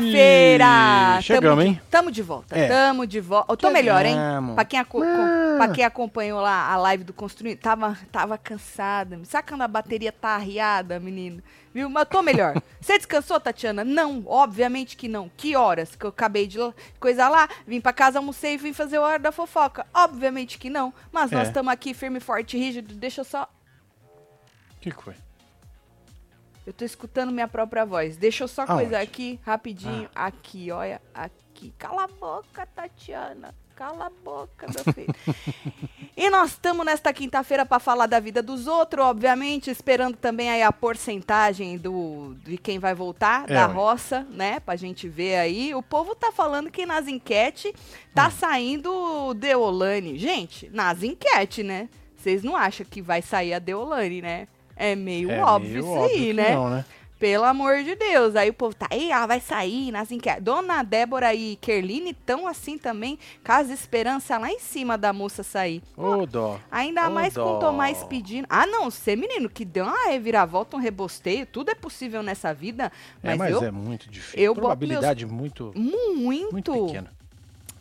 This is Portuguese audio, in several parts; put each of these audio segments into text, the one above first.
quinta-feira! Ih, chegamos, tamo de, hein? Tamo de volta. É. Tamo de volta. Eu tô melhor, hein? Pra quem, aco- pra quem acompanhou lá a live do Construindo, tava, tava cansada. Sabe quando a bateria tá arriada, menino? Viu? Mas eu tô melhor. Você descansou, Tatiana? Não, obviamente que não. Que horas que eu acabei de coisa lá? Vim pra casa, almocei e vim fazer o hora da fofoca. Obviamente que não. Mas nós É. estamos aqui firme, forte rígido. Deixa eu só que foi? Eu tô escutando minha própria voz. Deixa eu só Aonde? coisar aqui, rapidinho. Aqui, olha, aqui. Cala a boca, Tatiana. Cala a boca, meu filho. e nós estamos nesta quinta-feira para falar da vida dos outros, obviamente, esperando também aí a porcentagem do, de quem vai voltar É, da ué. roça, né? Pra gente ver aí. O povo tá falando que nas enquetes tá Hum. saindo Deolane. Gente, nas enquetes, né? Vocês não acham que vai sair a Deolane, né? É meio É óbvio meio isso óbvio aí, né? Não, né? Pelo amor de Deus. Aí o povo tá aí, ah, vai sair nas enquetes. Dona Débora e Kerline estão assim também, com as esperanças lá em cima da moça sair. Ô, dó. Ainda Ô, mais com dó. o Tomás pedindo. Ah, não, você, menino, que deu uma reviravolta, um rebosteio, tudo é possível nessa vida. É, Mas, mas eu, é muito difícil. eu Probabilidade muito, muito. muito pequena.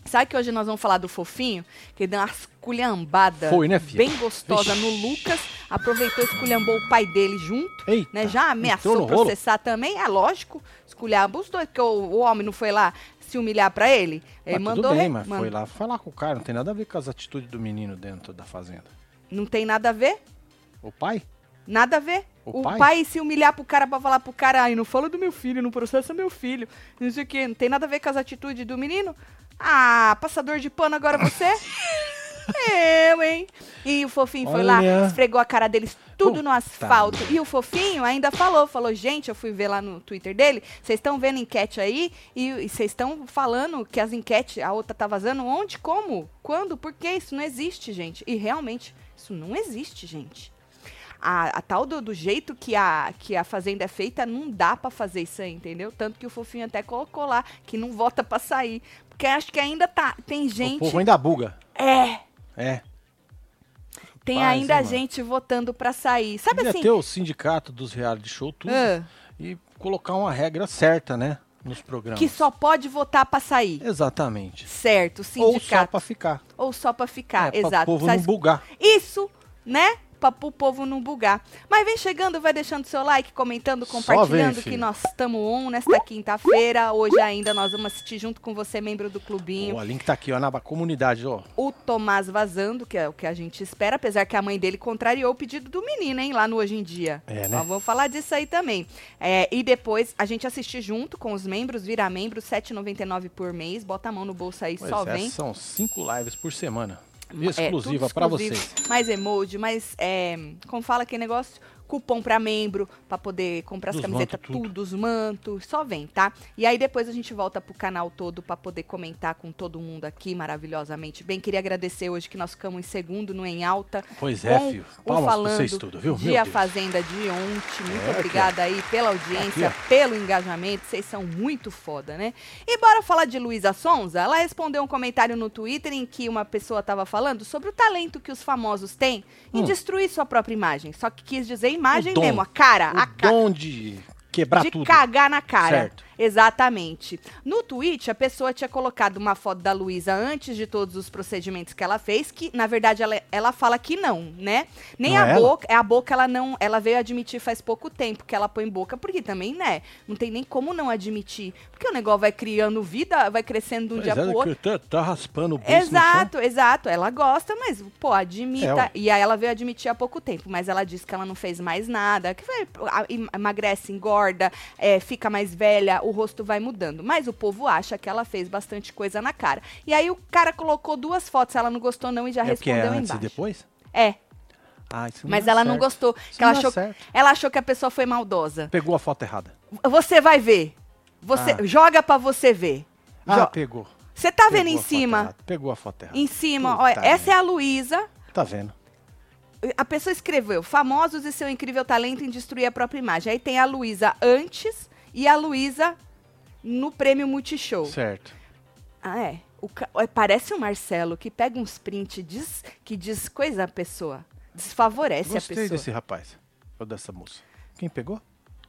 Sabe que hoje nós vamos falar do fofinho? Que deu umas culhambadas Foi, né, filha? bem gostosa no Vixe. Lucas. Aproveitou e esculhambou o pai dele junto. Eita, né? Já ameaçou no processar também, é lógico. Esculhamba os dois, porque o, o homem não foi lá se humilhar pra ele. Ele Mas mandou. tudo bem, mas foi lá falar com o cara. Não tem nada a ver com as atitudes do menino dentro da fazenda. Não tem nada a ver? O pai? Nada a ver. O O, pai? pai? se humilhar pro cara pra falar pro cara, ai, não fala do meu filho, não processa meu filho. Não sei o quê. Não tem nada a ver com as atitudes do menino? Ah, passador de pano agora você? Eu, hein? E o fofinho foi lá, Olha. esfregou a cara deles tudo no asfalto. E o fofinho ainda falou, falou, gente, eu fui ver lá no Twitter dele, vocês estão vendo enquete aí e vocês estão falando que as enquetes, a outra tá vazando. Onde? Como? Quando? Por que? Isso não existe, gente. E realmente, isso não existe, gente. A, a tal do, do jeito que a, que a fazenda é feita, não dá pra fazer isso aí, entendeu? Tanto que o fofinho até colocou lá que não vota pra sair. Porque acho que ainda tá. Tem O gente. povo ainda buga. É, É. tem Rapaz, ainda hein, gente votando pra sair. Sabe Devia assim? ter o sindicato dos reality show tudo ah, e colocar uma regra certa, né? Nos programas. que só pode votar pra sair. Exatamente. Certo, o Ou só sindicato. pra ficar. Ou só pra ficar. é, pra Exato. povo Precisa não bugar. Isso, né? Pra o povo não bugar. Mas vem chegando, vai deixando seu like, comentando, compartilhando vem, que nós estamos on nesta quinta-feira. Hoje ainda nós vamos assistir junto com você, membro do clubinho. O link tá aqui, ó, na comunidade, ó. O Tomás vazando, que é o que a gente espera, apesar que a mãe dele contrariou o pedido do menino, hein, lá no Hoje em Dia. É, né? Nós vamos falar disso aí também. É, e depois a gente assistir junto com os membros, vira membro, R$ 7,99 por mês. Bota a mão no bolso aí, Pois só é, vem. São cinco lives por semana. É, Exclusiva pra exclusivo. vocês. Mais emoji, mais. É, como fala aquele negócio? Cupom pra membro, pra poder comprar as camisetas, tudo. tudo, os mantos. Só vem, tá? E aí depois a gente volta pro canal todo pra poder comentar com todo mundo aqui maravilhosamente. Bem, queria agradecer hoje que nós ficamos em segundo no Em Alta. Pois é, filho. Palmas falando vocês tudo, viu? de Meu A Deus. Fazenda de ontem. Muito É, obrigada aí pela audiência, Aqui, pelo engajamento. Vocês são muito foda, né? E bora falar de Luísa Sonza. Ela respondeu um comentário no Twitter em que uma pessoa estava falando sobre o talento que os famosos têm em Hum. destruir sua própria imagem. Só que quis dizer imagem mesmo, a cara, O a cara dom de quebrar de tudo. cagar na cara. Certo. Exatamente. No tweet, a pessoa tinha colocado uma foto da Luísa antes de todos os procedimentos que ela fez, que na verdade ela, ela fala que não, né? Nem Não a é ela? boca, é a boca ela não, ela veio admitir faz pouco tempo que ela põe boca, porque também, né? Não tem nem como não admitir, porque o negócio vai criando vida, vai crescendo de um Pois dia é, pro outro. tá, tá raspando o chão. Exato, exato. Ela gosta, mas, pô, É, admita. ué. e aí ela veio admitir há pouco tempo, mas ela disse que ela não fez mais nada, que vai, emagrece, engorda, é, fica mais velha, o rosto vai mudando. Mas o povo acha que ela fez bastante coisa na cara. E aí o cara colocou duas fotos, ela não gostou não e já É porque é respondeu antes embaixo. e depois? É, Ah, isso mas dá ela não certo. gostou. Isso Que ela, não achou, certo. ela achou que a pessoa foi maldosa. Pegou a foto errada. Você vai ver. Você Ah. joga pra você ver. Ah, Jo- pegou. Você tá Pegou vendo em cima? errada. Pegou a foto errada. Em cima, Puta olha, essa é a Luísa. Tá vendo? a pessoa escreveu famosos e seu incrível talento em destruir a própria imagem. Aí tem a Luísa antes e a Luísa no prêmio Multishow. Certo. Ah, é. O é, Parece o Marcelo que pega uns print diz, que diz coisa a pessoa. Desfavorece a Gostei pessoa. desse rapaz. Ou dessa moça. Quem pegou?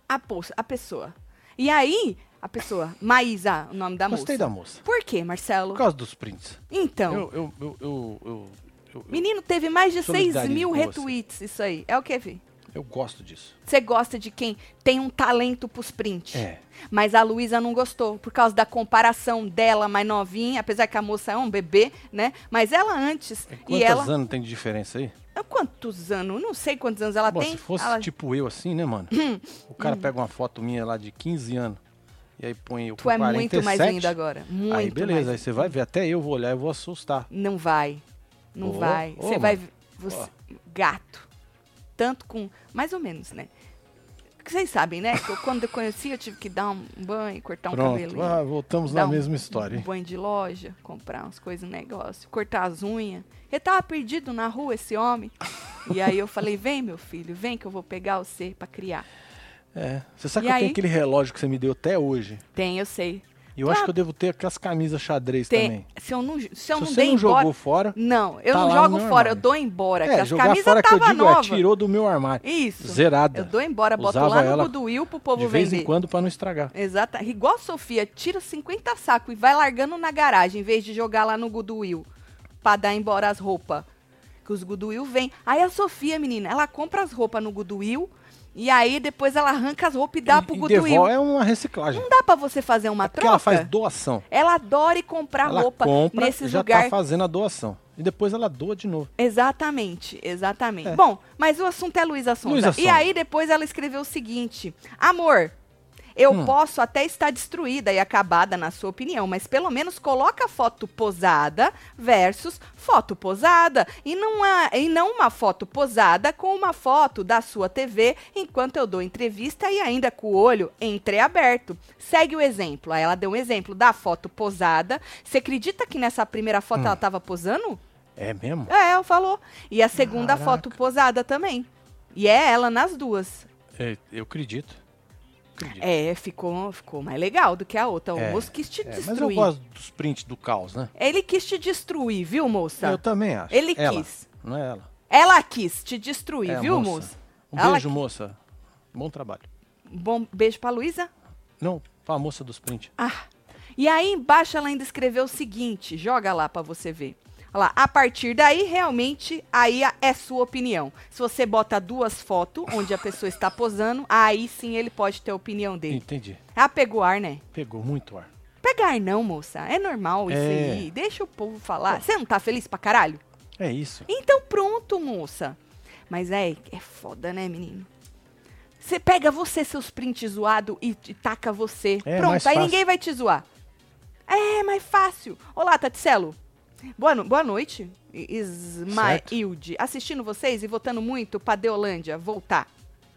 A, poça- a pessoa. E aí, a pessoa, Maísa, o nome da Gostei moça. da moça. Por quê, Marcelo? Por causa dos prints. Então, Eu, eu, eu, eu, eu, menino, teve mais de 6 Solidarizo mil retweets isso aí. É o que, Vi? Eu gosto disso. Você gosta de quem tem um talento pros prints. É. Mas a Luísa não gostou, por causa da comparação dela mais novinha, apesar que a moça é um bebê, né? Mas ela antes, E e Quantos ela... anos tem de diferença aí? Ah, Quantos anos? Não sei quantos anos ela Bom, tem. se fosse ela... tipo eu assim, né, mano? o cara pega uma foto minha lá de 15 anos e aí põe eu Tu é muito mais 47, linda agora. Muito Aí beleza, mais. aí você vai ver, até eu vou olhar e vou assustar. Não vai. Não Ô, vai. ô, Você mano. vai. Você... Gato. Tanto com. Mais ou menos, né? Vocês sabem, né? Que eu, quando eu conheci, eu tive que dar um banho, cortar um Pronto, cabelinho. ah, voltamos na um- mesma história. Um banho de loja, comprar umas coisas, um negócio, cortar as unhas. Ele tava perdido na rua, esse homem. E aí eu falei: vem, meu filho, vem que eu vou pegar você pra criar. É. Você sabe E que eu aí? tenho aquele relógio que você me deu até hoje? Tem, eu sei. Eu Tá. acho que eu devo ter aquelas camisas xadrez Tem. também. Se eu não, se eu Se não você não embora. jogou fora. Não, eu tá não jogo fora, eu dou embora. É, as jogar camisas fora que eu digo nova. é tirou do meu armário. Isso. Zerada. Eu dou embora, boto Usava lá no Goodwill pro povo de vez vender. em quando pra não estragar. Exato. Igual a Sofia, tira 50 sacos e vai largando na garagem, em vez de jogar lá no Goodwill pra dar embora as roupas. Que os Goodwill vêm. Aí a Sofia, menina, ela compra as roupas no Goodwill e aí depois ela arranca as roupas e dá e, pro Goodwill. é uma reciclagem. Não dá pra você fazer uma Porque troca? ela faz doação. Ela adora ir comprar ela roupa compra nesses já lugares. tá fazendo a doação. E depois ela doa de novo. Exatamente, exatamente. É. Bom, mas o assunto é Luísa Sonza. Luísa E Sonza. aí depois ela escreveu o seguinte: Amor, eu Hum. posso até estar destruída e acabada na sua opinião, mas pelo menos coloca foto posada versus foto posada e não, há, e não uma foto posada com uma foto da sua TV enquanto eu dou entrevista e ainda com o olho entreaberto. Segue o exemplo. Aí ela deu um exemplo da foto posada. Você acredita que nessa primeira foto Hum. ela estava posando? É mesmo? É, ela falou. E a segunda Caraca. foto posada também. E é ela nas duas. É, eu acredito. Acredito. É, ficou, ficou mais legal do que a outra. O É, moço quis te É, mas eu destruir. gosto dos prints do caos, né? Ele quis te destruir, viu, moça? Eu também acho. Ele Ela, quis. Não é ela. Ela quis te destruir, É viu, moça. moça? Um Ela beijo, moça. Bom trabalho. Bom beijo pra Luísa. Não, pra moça dos prints. Ah. E aí embaixo ela ainda escreveu o seguinte, joga lá pra você ver. Lá, a partir daí, realmente, aí é sua opinião. Se você bota duas fotos onde a pessoa está posando, aí sim ele pode ter a opinião dele. Entendi. Ah, pegou ar, né? Pegou muito ar. Pegar não, moça. É normal isso É. aí. Deixa o povo falar. Você não tá feliz pra caralho? É isso. Então pronto, moça. Mas é, é foda, né, menino? Você pega você, seus prints zoados, e, e taca você. É, pronto, aí ninguém vai te zoar. É, mais fácil. Olá, Taticelo. Boa, no- boa noite. Ismailde. Assistindo vocês e votando muito pra Deolândia voltar.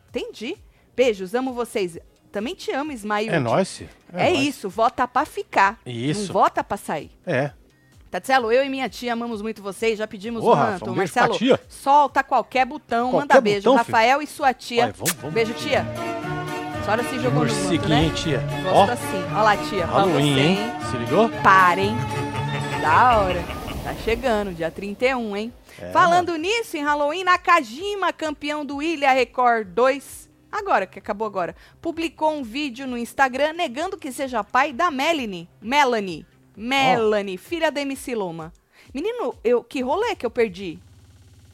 Entendi. Beijos, amo vocês. Também te amo, Ismailde. É nóis. É, nóis. isso, vota pra ficar. Isso. Não vota pra sair. É. Tatselo, eu e minha tia amamos muito vocês, já pedimos Ô, um manto. um Marcelo, solta qualquer botão, Qualquer manda beijo. botão, Rafael e sua tia. Vai, vamos, vamos. Beijo, tia. A senhora se jogou no manto, né? hein, tia? Gosto Ó, assim. Olha lá, tia, Halloween, hein? Se ligou? Parem. Da hora. Tá chegando, dia 31, hein? É, Falando nisso, em Halloween, Nakajima, campeão do Ilha Record 2, agora, que acabou agora, publicou um vídeo no Instagram negando que seja pai da Melanie. Melanie. Melanie, filha da MC Loma. Menino, eu, que rolê que eu perdi?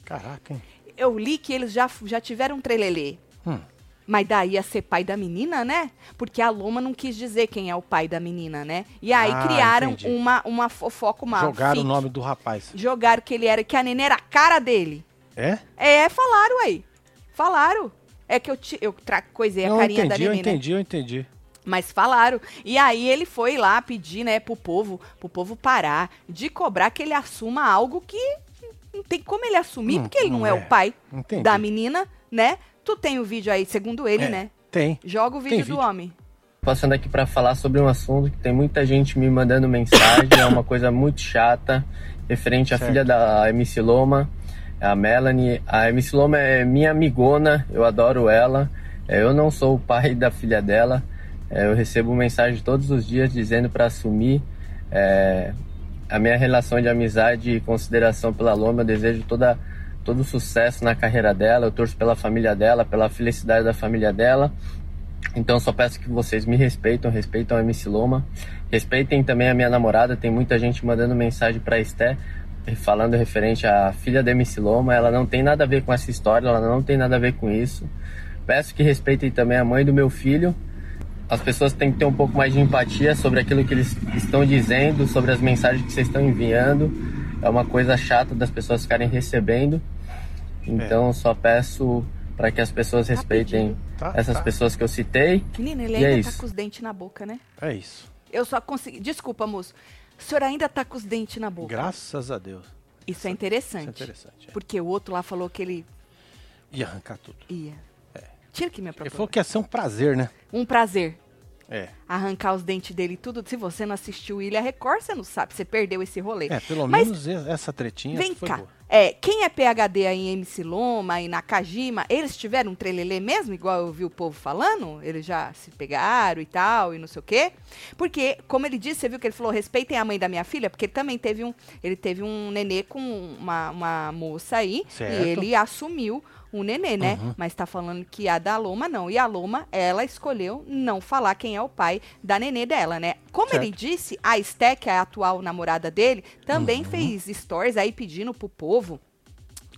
Caraca, hein? Eu li que eles já, já tiveram um trelelê. Hum. Mas daí ia ser pai da menina, né? Porque a Loma não quis dizer quem é o pai da menina, né? E aí Ah, criaram entendi. uma, uma fofoca, uma Jogaram fic. o nome do rapaz. Jogaram que ele era, que a neném era a cara dele. É? É, falaram aí. Falaram. É que eu, ti, eu tra coisei a Não, eu carinha entendi, da eu neném, né? entendi, eu entendi. Mas falaram. E aí ele foi lá pedir, né, pro povo, pro povo parar de cobrar que ele assuma algo que não tem como ele assumir, Hum, porque ele não, não é, é. o pai Entendi. da menina, né? Tu tem o vídeo aí, segundo ele, É. né? Tem. Joga o vídeo, vídeo. do homem. Passando aqui para falar sobre um assunto que tem muita gente me mandando mensagem, é uma coisa muito chata, referente à Certo. filha da MC Loma, a Melanie. A MC Loma é minha amigona, eu adoro ela. É, Eu não sou o pai da filha dela. É, Eu recebo mensagem todos os dias dizendo para assumir é, a minha relação de amizade e consideração pela Loma. Eu desejo toda, todo sucesso na carreira dela. Eu torço pela família dela, pela felicidade da família dela. Então só peço que vocês me respeitem, respeitem a MC Loma, respeitem também a minha namorada. Tem muita gente mandando mensagem para Esté falando referente à filha da MC Loma. Ela não tem nada a ver com essa história, ela não tem nada a ver com isso. Peço que respeitem também a mãe do meu filho. As pessoas têm que ter um pouco mais de empatia sobre aquilo que eles estão dizendo, sobre as mensagens que vocês estão enviando. É uma coisa chata das pessoas ficarem recebendo. Então, é. só peço para que as pessoas respeitem tá, essas tá. pessoas que eu citei. Menino, ele ainda é tá com os dentes na boca, né? É isso. Eu só consegui. Desculpa, moço. O senhor ainda tá com os dentes na boca. Graças a Deus. Isso é interessante. Isso é interessante. É. Porque o outro lá falou que ele. Ia arrancar tudo. Ia. É. Tira aqui minha proposta. Ele falou que ia ser um prazer, né? Um prazer. É. Arrancar os dentes dele e tudo. Se você não assistiu Ilha Record, você não sabe. Você perdeu esse rolê. É, pelo Mas, menos essa tretinha vem foi cá. boa. É, quem é PHD aí em MC Loma e na Kajima, eles tiveram um trelelê mesmo, igual eu vi o povo falando? Eles já se pegaram e tal, e não sei o quê? Porque, como ele disse, você viu que ele falou, respeitem a mãe da minha filha, porque ele também teve um, ele teve um nenê com uma, uma moça aí, certo. e ele assumiu o nenê, né? Uhum. Mas tá falando que a da Loma não. E a Loma, ela escolheu não falar quem é o pai da nenê dela, né? Como certo. ele disse, a Sté, que é a atual namorada dele, também uhum. fez stories aí pedindo pro povo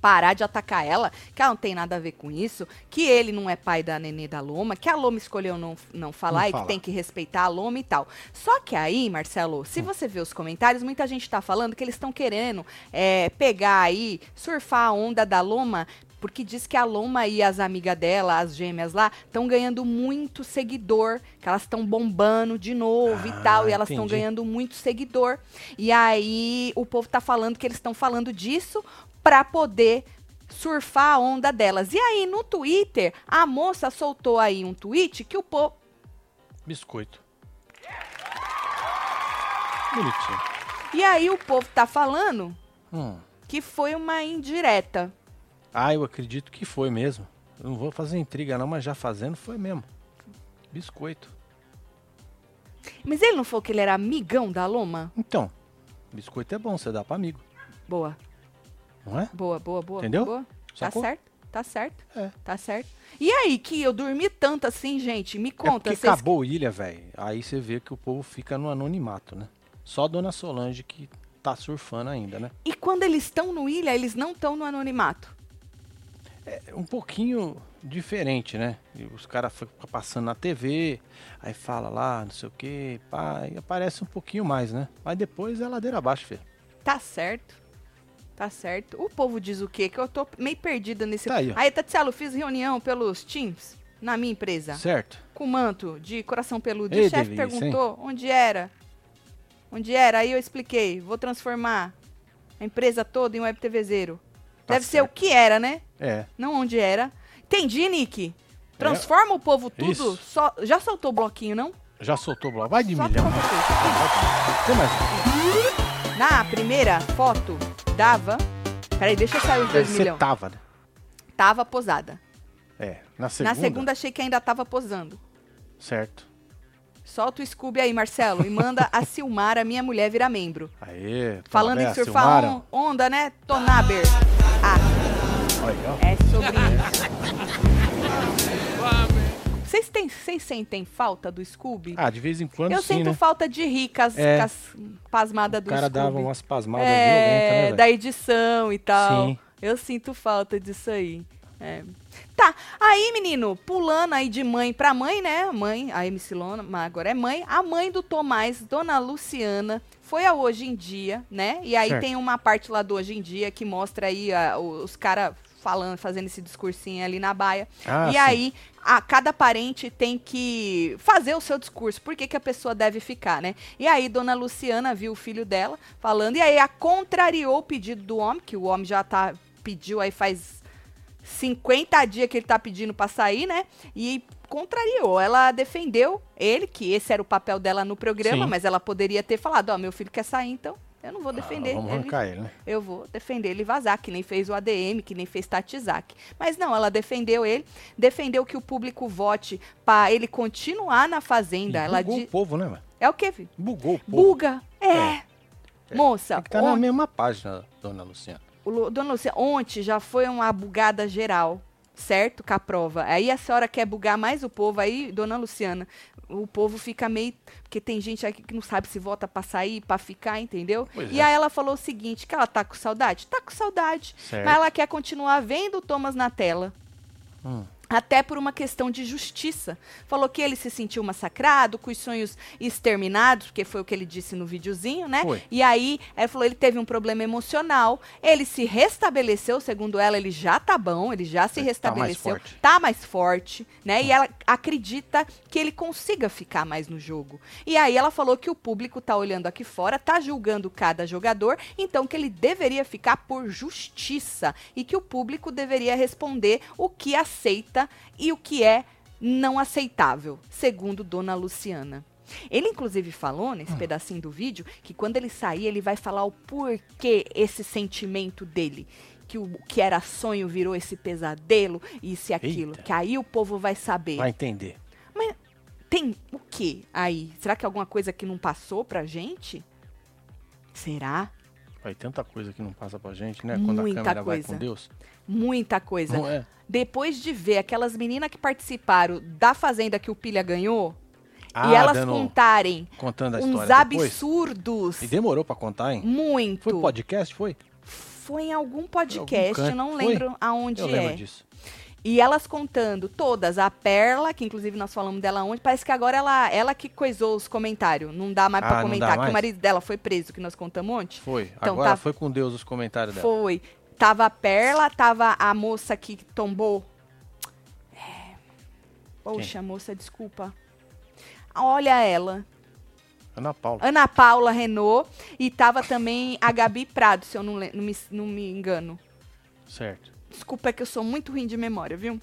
parar de atacar ela, que ela não tem nada a ver com isso, que ele não é pai da Nenê da Loma, que a Loma escolheu não, não falar não e fala. que tem que respeitar a Loma e tal. Só que aí, Marcelo, se hum. você ver os comentários, muita gente tá falando que eles estão querendo é, pegar aí, surfar a onda da Loma porque diz que a Loma e as amigas dela, as gêmeas lá, estão ganhando muito seguidor, que elas estão bombando de novo ah, e tal, e elas estão ganhando muito seguidor. E aí o povo tá falando que eles estão falando disso para poder surfar a onda delas. E aí no Twitter, a moça soltou aí um tweet que o povo biscoito. Bonitinho. E aí o povo tá falando hum. que foi uma indireta. Ah, eu acredito que foi mesmo. Eu não vou fazer intriga não, mas já fazendo foi mesmo. Biscoito. Mas ele não falou que ele era amigão da Loma? Então, biscoito é bom, você dá para amigo. Boa. Não é? Boa, boa, boa. Entendeu? Boa. Tá certo, tá certo. É. Tá certo. E aí, que eu dormi tanto assim, gente? Me conta. É porque acabou ilha, velho. Aí você vê que o povo fica no anonimato, né? Só a Dona Solange que tá surfando ainda, né? E quando eles estão no ilha, eles não estão no anonimato? É um pouquinho diferente, né? E os caras ficam passando na TV, aí fala lá, não sei o que, pá, e aparece um pouquinho mais, né? Mas depois é ladeira abaixo, filho. Tá certo. Tá certo. O povo diz o quê? Que eu tô meio perdida nesse. Tá aí, ó. aí Tatielo, fiz reunião pelos Teams na minha empresa. Certo. Com manto de coração peludo. Ei, o chefe perguntou hein? onde era. Onde era? Aí eu expliquei. Vou transformar a empresa toda em web TVzeiro. Tá Deve certo. ser o que era, né? É. Não onde era. Entendi, Nick. Transforma é. o povo tudo. Só, já soltou o bloquinho, não? Já soltou o bloco. Vai de Só milhão. Mais. Na primeira foto, dava. Peraí, deixa eu sair os dois milhões. tava, né? Tava posada. É. Na segunda. Na segunda achei que ainda tava posando. Certo. Solta o Scooby aí, Marcelo, e manda a Silmara, minha mulher, virar membro. Aê, Falando em surfar on, onda, né? Tonaber. É sobre isso. Vocês, têm, vocês sentem falta do Scooby? Ah, de vez em quando Eu sim, sinto né? falta de ricas, É. as pasmadas do O cara Scooby. dava umas pasmadas é, violentas, né, velho? da edição e tal. Sim. Eu sinto falta disso aí. É. Tá, aí, menino, pulando aí de mãe pra mãe, né? A mãe, a MC Lona, mas agora é mãe. A mãe do Tomás, Dona Luciana, foi a Hoje em Dia, né? E aí Certo. tem uma parte lá do Hoje em Dia que mostra aí ah, os caras falando, fazendo esse discursinho ali na baia. Ah, e sim. aí, a, cada parente tem que fazer o seu discurso, por que, que a pessoa deve ficar, né? E aí, Dona Luciana viu o filho dela falando, e aí a contrariou o pedido do homem, que o homem já tá, pediu aí faz 50 dias que ele tá pedindo pra sair, né? E contrariou. Ela defendeu ele, que esse era o papel dela no programa, Sim. mas ela poderia ter falado, ó, meu filho quer sair, então eu não vou defender Ah, vamos ele arrancar ele, né? eu vou defender ele vazar, que nem fez o ADM, que nem fez Tatizak. Mas não, ela defendeu ele, defendeu que o público vote para ele continuar na E fazenda. ela bugou di- o povo, né, velho? É o quê, filho? Bugou o povo. Buga. É. Moça, Tem que tá na mesma página, dona Luciana. o Lu- dona Lucia, ontem já foi uma bugada geral. Certo? Com a prova. Aí a senhora quer bugar mais o povo, aí, dona Luciana, o povo fica meio. Porque tem gente aqui que não sabe se vota pra sair, pra ficar, entendeu? Pois e é. aí ela falou o seguinte: que ela tá com saudade? Tá com saudade. Certo. Mas ela quer continuar vendo o Thomas na tela. Hum. Até por uma questão de justiça. Falou que ele se sentiu massacrado, com os sonhos exterminados, porque foi o que ele disse no videozinho, né? Foi. E aí, ela falou ele teve um problema emocional, ele se restabeleceu, segundo ela, ele já tá bom, ele já se Tá mais restabeleceu, forte. tá mais forte, né? E ela acredita que ele consiga ficar mais no jogo. E aí ela falou que o público tá olhando aqui fora, tá julgando cada jogador, então que ele deveria ficar por justiça e que o público deveria responder o que aceita e o que é não aceitável, segundo Dona Luciana. Ele, inclusive, falou nesse pedacinho do vídeo que quando ele sair, ele vai falar o porquê esse sentimento dele. Que o que era sonho virou esse pesadelo, isso e aquilo. Eita. Que aí o povo vai saber. Vai entender. Mas tem o que aí? Será que é alguma coisa que não passou pra gente? Será? Vai tanta coisa que não passa pra gente, né? Quando Muita a câmera vai coisa. com Deus. Muita coisa. Não é? Depois de ver aquelas meninas que participaram da fazenda que o Pilha ganhou, e Ah, elas dando- contarem contando a uns história depois. absurdos. E demorou pra contar, hein? Muito. Foi podcast, foi? Foi em algum podcast, eu não Foi? lembro aonde Eu é. lembro disso. E elas contando todas, a Perla, que inclusive nós falamos dela ontem, parece que agora ela, ela que coisou os comentários. Não dá mais Ah, pra não comentar, que o mais? marido dela foi preso, que nós contamos ontem. Foi. Então, Agora tá- foi com Deus os comentários dela. Foi. Tava a Perla, tava a moça que tombou. É. Poxa, moça, desculpa. Olha ela. Ana Paula. Ana Paula Renault. E tava também a Gabi Prado, se eu não, não me, não me engano. Certo. Desculpa, é que eu sou muito ruim de memória, viu?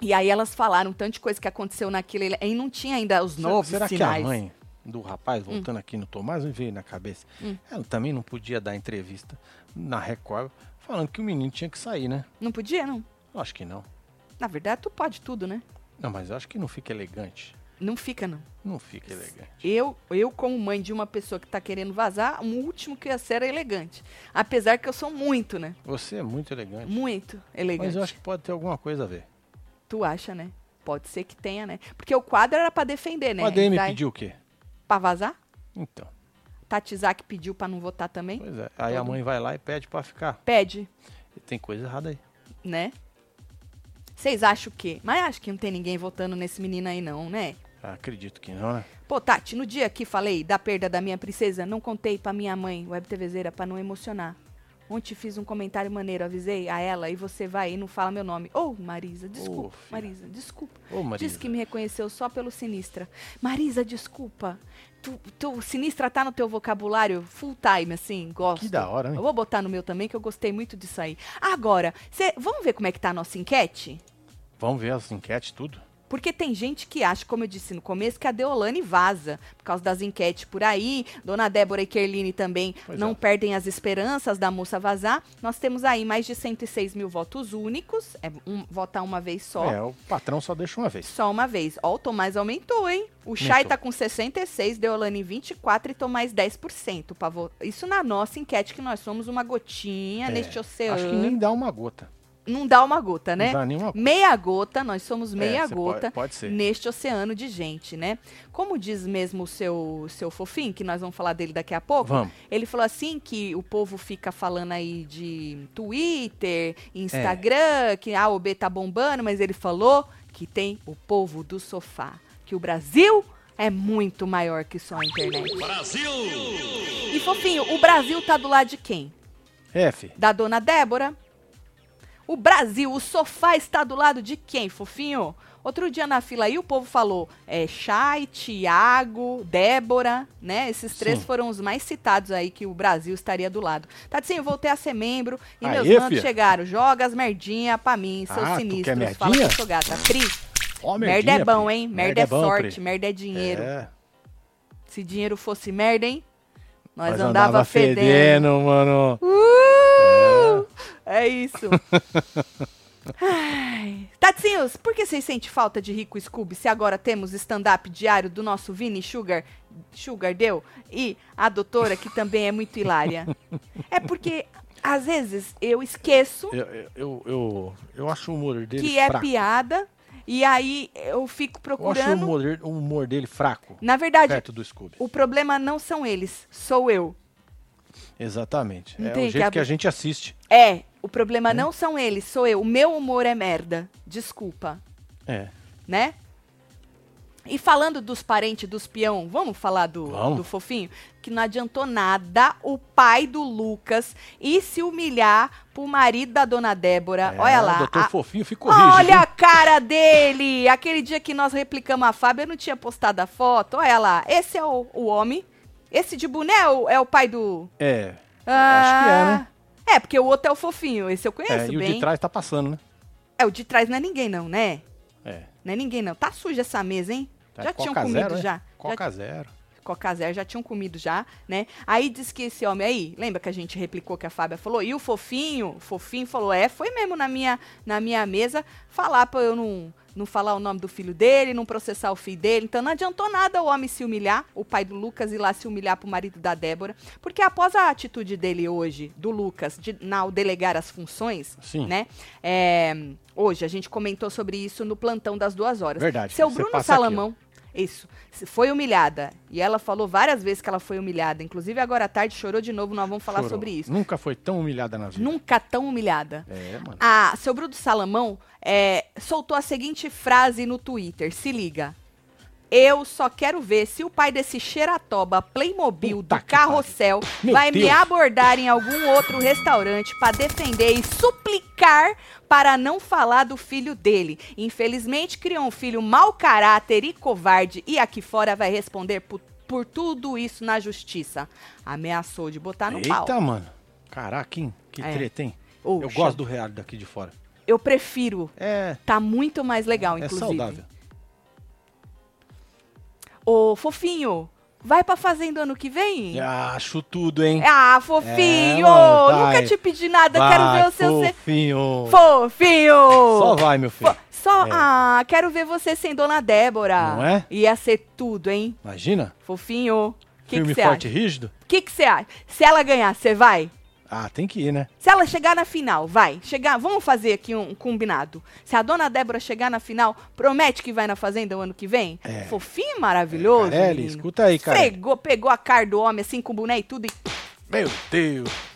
E aí elas falaram tanto de coisa que aconteceu naquilo. E não tinha ainda os novos Será que sinais. a mãe do rapaz, voltando aqui no Tomás, me veio na cabeça, Hum. ela também não podia dar entrevista na Record falando que o menino tinha que sair, né? Não podia, não. Eu acho que não. Na verdade, tu pode tudo, né? Não, mas eu acho que não fica elegante. Não fica, não. Não fica elegante. Eu, eu, como mãe de uma pessoa que tá querendo vazar, o último que ia ser era elegante. Apesar que eu sou muito, né? Você é muito elegante. Muito elegante. Mas eu acho que pode ter alguma coisa a ver. Tu acha, né? Pode ser que tenha, né? Porque o quadro era pra defender, né? O ADM Daí- pediu o quê? Pra vazar? Então, Tati Zak pediu pra não votar também? pois é. Aí a Todo- mãe vai lá e pede pra ficar. Pede, tem coisa errada aí. né? Vocês acham o quê? Mas acho que não tem ninguém votando nesse menino aí, não, né? Ah, acredito que não, né? Pô, Tati, no dia que falei da perda da minha princesa, não contei pra minha mãe, web TVzeira, pra não emocionar. Ontem fiz um comentário maneiro, avisei a ela e você vai e não fala meu nome. Ô, Marisa, desculpa. filha. Marisa, desculpa. Ô, Marisa. Diz que me reconheceu só pelo Sinistra. Marisa, desculpa. Tu, tu, Sinistra tá no teu vocabulário full time, assim, gosto. Que da hora, né? Eu vou botar no meu também, que eu gostei muito disso aí. Agora, cê, vamos ver como é que tá a nossa enquete? Vamos ver as enquetes, tudo? Porque tem gente que acha, como eu disse no começo, que a Deolane vaza por causa das enquetes por aí. Dona Débora e Kerline também Pois não é. perdem as esperanças da moça vazar. Nós temos aí mais de 106 mil votos únicos. É um, votar uma vez só. É, o patrão só deixa uma vez. Só uma vez. Ó, o Tomás aumentou, hein? O Chay tá com 66, Deolane 24 e Tomás 10% pra votar. Isso na nossa enquete, que nós somos uma gotinha É, neste oceano. Acho que nem dá uma gota. Não dá uma gota, né? Não dá nenhuma gota. Meia gota, nós somos meia É, gota pode- pode ser. neste oceano de gente, né? Como diz mesmo o seu, seu fofinho, que nós vamos falar dele daqui a pouco, Vamos. ele falou assim que o povo fica falando aí de Twitter, É. Instagram, que a OB tá bombando, mas ele falou que tem o povo do sofá, que o Brasil é muito maior que só a internet. Brasil! E fofinho, o Brasil tá do lado de quem? F. Da dona Débora. O Brasil, o sofá está do lado de quem, fofinho? Outro dia na fila aí o povo falou é, Chay, Tiago, Débora, né? Esses três Sim. foram os mais citados aí que o Brasil estaria do lado. Tadinho, eu voltei a ser membro e Aê, meus mandos fia. chegaram. Joga as merdinha pra mim, seus Ah, sinistros. Fala que merdinha? eu sou gata. Pri, Ó, merda é merdinha, bom, hein? Merda, é, bom, sorte, Pri. merda é dinheiro. É. Se dinheiro fosse merda, hein? Nós, Nós andava, andava fedendo. fedendo, mano. É isso. Ai. Tatinhos, por que vocês sentem falta de Rico Scooby se agora temos stand-up diário do nosso Vini Sugar, Sugar deu e a doutora, que também é muito hilária? É porque Às vezes eu esqueço Eu, eu, eu, eu acho o humor dele que é fraco. piada e aí eu fico Eu acho o procurando. humor, o humor dele fraco, Na verdade, perto do Scooby. o problema não são eles, sou eu. Exatamente. É Entende, o jeito que a gente assiste. É, o problema não são eles, sou eu. O meu humor é merda. Desculpa, É. né? E falando dos parentes dos peão, vamos falar do, Vamos. do fofinho? Que não adiantou nada o pai do Lucas ir se humilhar pro marido da dona Débora. É, Olha lá. Doutor a- Fofinho ficou rígido. Olha a cara dele! Aquele dia que nós replicamos a Fábio, eu não tinha postado a foto. Olha lá, esse é o, o homem. Esse de boné é o, é o pai do. É. Ah, que é, né? É, porque o outro é o fofinho. Esse eu é conheço e o bem. de trás tá passando, né? É, o de trás não é ninguém, não, né? É. Não é ninguém, não. Tá suja essa mesa, hein? Tá já tinham comido zero, né? já. já Coca zero. Coca Zero, já tinham comido já, né? Aí diz que esse homem aí, lembra que a gente replicou que a Fábia falou? E o fofinho, o fofinho falou, é, foi mesmo na minha, na minha mesa falar pra eu não, não falar o nome do filho dele, não processar o filho dele. Então não adiantou nada o homem se humilhar, o pai do Lucas ir lá se humilhar pro marido da Débora. Porque após a atitude dele hoje, do Lucas, de ao delegar as funções, Sim. né? é, hoje, a gente comentou sobre isso no plantão das duas horas. Verdade, Seu Bruno passa aqui. Salamão. Isso. Foi humilhada. E ela falou várias vezes que ela foi humilhada. Inclusive, agora à tarde chorou de novo. Nós vamos falar Chorou. sobre isso. Nunca foi tão humilhada na vida. Nunca tão humilhada. É, mano. A seu Bruno Salamão é, soltou a seguinte frase no Twitter. Se liga. Eu só quero ver se o pai desse xeratoba Playmobil Puta do carrossel vai me Deus. abordar em algum outro restaurante para defender e suplicar para não falar do filho dele. Infelizmente, criou um filho mau caráter e covarde e aqui fora vai responder por, por tudo isso na justiça. Ameaçou de botar no pau. Eita, mano. Caraca, hein? Que É. treta, hein? Ô, Eu gosto do real daqui de fora. Eu prefiro. É, Tá muito mais legal, é inclusive. saudável. Ô, fofinho, vai pra fazenda ano que vem? Acho tudo, hein? Ah, fofinho! É, mano. Nunca te pedi nada, Vai, quero ver o seu... se- fofinho. Fofinho! Só vai, meu filho. Fo- Só, É. ah, quero ver você sem Dona Débora. Não é? Ia ser tudo, hein? Imagina. Fofinho. Que Firme, você forte acha? e rígido. O que você acha? Se ela ganhar, você vai? Ah, tem que ir, né? Se ela chegar na final, vai. Chegar, vamos fazer aqui um combinado. Se a Dona Débora chegar na final, promete que vai na fazenda o ano que vem? É. Fofinho, maravilhoso. Carelli, menino. escuta aí, cara. Pegou a cara do homem assim com o boné e tudo e Meu Deus.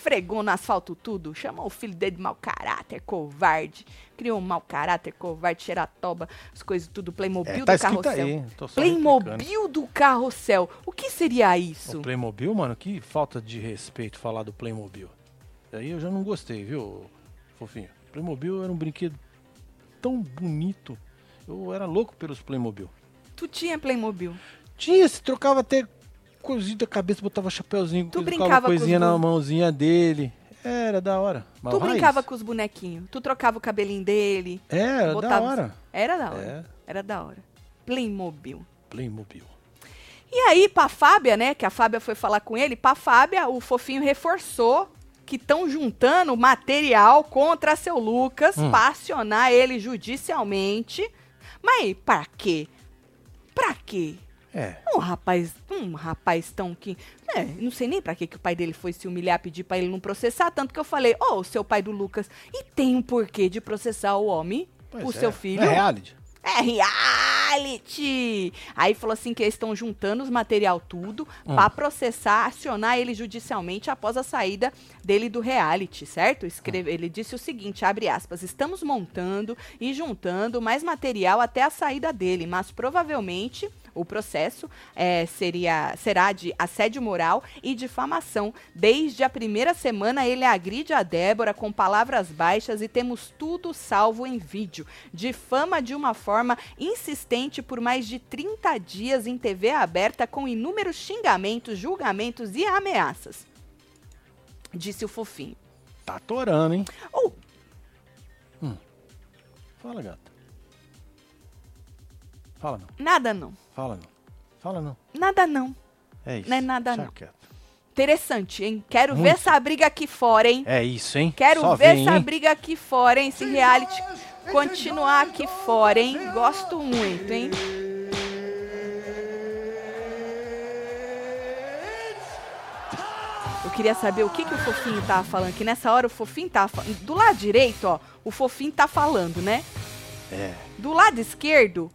Esfregou no asfalto tudo, chamou o filho dele de mau caráter, covarde, criou um mau caráter, covarde, xeratoba, as coisas tudo, Playmobil É, do tá escrito carrossel. aí. Playmobil do carrossel. O que seria isso? O Playmobil, mano, que falta de respeito falar do Playmobil. Aí eu já não gostei, viu, fofinho? Playmobil era um brinquedo tão bonito. Eu era louco pelos Playmobil. Tu tinha Playmobil. Tinha, se trocava até cozido a cabeça, botava chapéuzinho, Tu brincava coisinha na mãozinha dele. Era da hora. Mas tu raiz. brincava com os bonequinhos. Tu trocava o cabelinho dele. Era da botava- hora. Era da hora. É, Era da hora. Playmobil. Playmobil. E aí, pra Fábia, né? Que a Fábia foi falar com ele, pra Fábia, o fofinho reforçou que estão juntando material contra seu Lucas Hum. pra acionar ele judicialmente. Mas pra quê? Pra quê? É. Um rapaz, um rapaz tão que. É, não sei nem pra que que o pai dele foi se humilhar, pedir pra ele não processar. Tanto que eu falei, ô, o seu pai do Lucas, e tem um porquê de processar o homem, Pois o é. seu filho? É reality. É reality! Aí falou assim que eles estão juntando os material tudo Hum. pra processar, acionar ele judicialmente após a saída dele do reality, certo? Escreve, Ele disse o seguinte, abre aspas, estamos montando e juntando mais material até a saída dele, mas provavelmente o processo eh, seria, será de assédio moral e difamação. Desde a primeira semana, ele agride a Débora com palavras baixas e temos tudo salvo em vídeo. Difama de uma forma insistente por mais de 30 dias em TV aberta com inúmeros xingamentos, julgamentos e ameaças. Disse o fofinho. Tá atorando, hein? Ou, Fala, gata. Fala não. nada não. Fala não. Fala não. Nada não. É isso. Não é nada, Deixa não. quieto. Interessante, hein? Quero ver Muito. essa briga aqui fora, hein? É isso, hein? Quero Só ver vem, essa hein? briga aqui fora, hein? Esse reality continuar aqui fora, hein? Gosto muito, hein? Eu queria saber o que, que o fofinho tava falando. Que nessa hora o fofinho tava falando. Do lado direito, ó, o fofinho tá falando, né? É. Do lado esquerdo,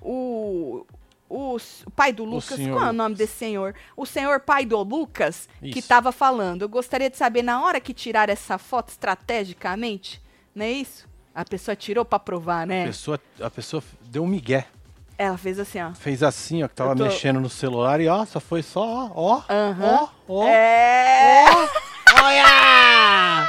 o. O, pai do Lucas, qual é o nome desse senhor? O senhor pai do Lucas, que Isso. tava falando. Eu gostaria de saber, na hora que tiraram essa foto estrategicamente, não é isso? A pessoa tirou pra provar, A né? pessoa, a pessoa deu um migué. Ela fez assim, ó. Fez assim, ó, que tava tô- mexendo no celular e ó, só foi só, ó, Aham. ó, ó. É! Olha!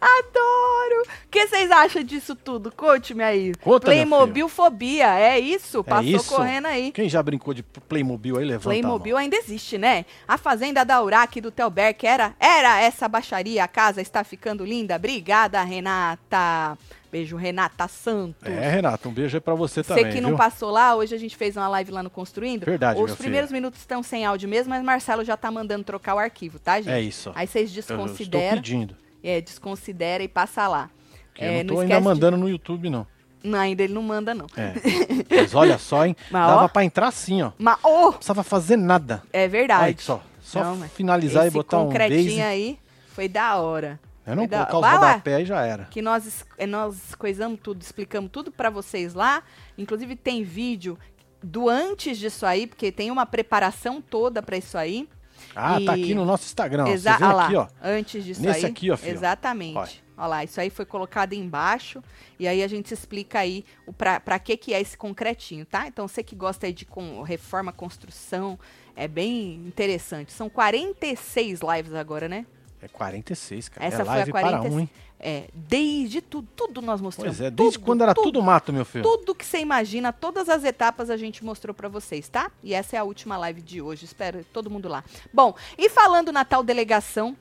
Adoro! O que vocês acham disso tudo? Conte-me aí. Conta, minha Playmobil fobia, é isso? Passou isso? correndo aí. Quem já brincou de Playmobil aí, levanta Playmobil ainda existe, né? A fazenda da Urac do Telberg era, era essa baixaria. A casa está ficando linda. Obrigada, Renata. Beijo, Renata Santos. É, Renato, um beijo aí pra você Você também, que não viu? passou lá, hoje a gente fez uma live lá no Construindo. Verdade, Os primeiros minutos estão sem áudio mesmo, mas Marcelo já tá mandando trocar o arquivo, tá, gente? É isso. Aí vocês Eu estou desconsideram. pedindo. É, desconsidera e passa lá. Que É, eu não tô não ainda esquece de- mandando no YouTube, não. Não, ainda ele não manda, não. É. Mas olha só, hein? Mas, Dava ó. pra entrar assim, ó. Mas, ô, Não precisava fazer nada. é verdade. Olha só. Só Não, finalizar e botar um concretinho base. aí foi da hora. Eu não da- colocar os Vai lá. rodapé aí já era. Que nós, eh, nós coisamos tudo, explicamos tudo pra vocês lá. Inclusive tem vídeo do antes disso aí, porque tem uma preparação toda pra isso aí. Ah, tá E- aqui no nosso Instagram. Exa- lá, aqui, ó. Antes disso Nesse aí. aqui, ó, filho. Exatamente. Olha. Olha lá, isso aí foi colocado embaixo e aí a gente explica aí o pra, pra que que é esse concretinho, tá? Então você que gosta aí de com, reforma, construção, é bem interessante. São 46 lives agora, né? É 46, cara. Essa é foi a live para 46. um, hein? É, desde tudo, tudo nós mostramos. Pois é, desde tudo, quando era tudo, mato, meu filho. tudo que você imagina, todas as etapas a gente mostrou pra vocês, tá? E essa é a última live de hoje. Espero todo mundo lá. Bom, e falando na tal delegação,